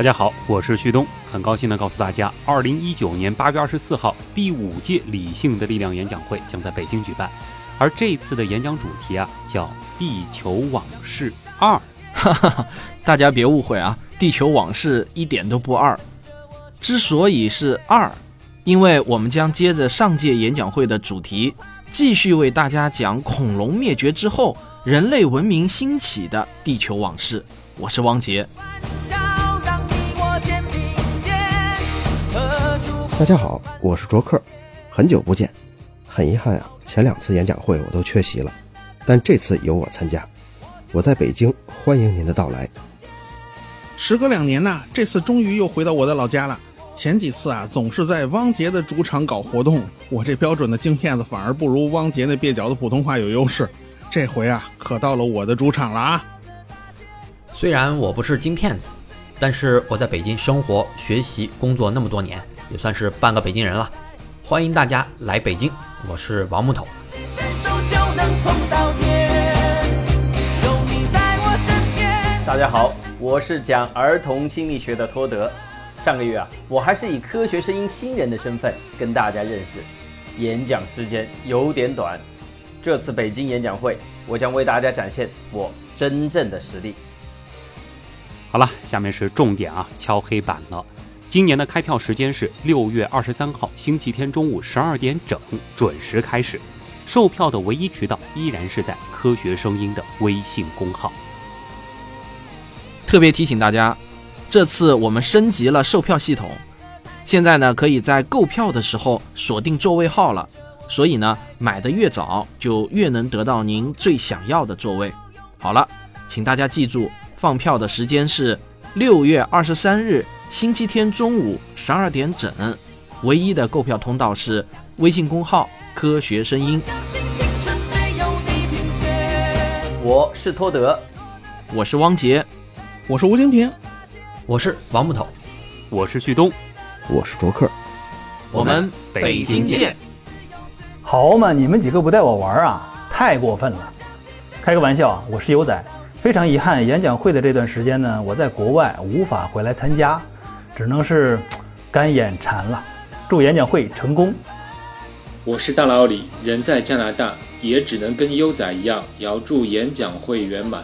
大家好，我是旭东，很高兴的告诉大家，二零一九年八月二十四号，第五届理性的力量演讲会将在北京举办，而这次的演讲主题啊叫《地球往事二》。大家别误会啊，《地球往事》一点都不二。之所以是二，因为我们将接着上届演讲会的主题，继续为大家讲恐龙灭绝之后人类文明兴起的地球往事。我是汪杰。大家好，我是卓克，很久不见，很遗憾啊，前两次演讲会我都缺席了，但这次由我参加，我在北京，欢迎您的到来。时隔两年呐，这次终于又回到我的老家了。前几次啊，总是在汪杰的主场搞活动，我这标准的京片子反而不如汪杰那蹩脚的普通话有优势。这回啊，可到了我的主场了啊！虽然我不是京片子，但是我在北京生活、学习、工作那么多年。也算是半个北京人了，欢迎大家来北京，我是王木头。大家好，我是讲儿童心理学的托德。上个月啊，我还是以科学声音新人的身份跟大家认识，演讲时间有点短。这次北京演讲会，我将为大家展现我真正的实力。好了，下面是重点啊，敲黑板了。今年的开票时间是六月二十三号星期天中午十二点整，准时开始。售票的唯一渠道依然是在科学声音的微信公号。特别提醒大家，这次我们升级了售票系统，现在呢可以在购票的时候锁定座位号了，所以呢买的越早就越能得到您最想要的座位。好了，请大家记住，放票的时间是六月二十三日。星期天中午十二点整，唯一的购票通道是微信公号“科学声音”。我是托德，我是汪杰，我是吴京平，我是王木头，我是旭东，我是卓克。我们北京见。好嘛，你们几个不带我玩啊，太过分了！开个玩笑，我是游仔。非常遗憾，演讲会的这段时间呢，我在国外无法回来参加。只能是干眼馋了，祝演讲会成功。我是大老李，人在加拿大，也只能跟优仔一样，遥祝演讲会圆满。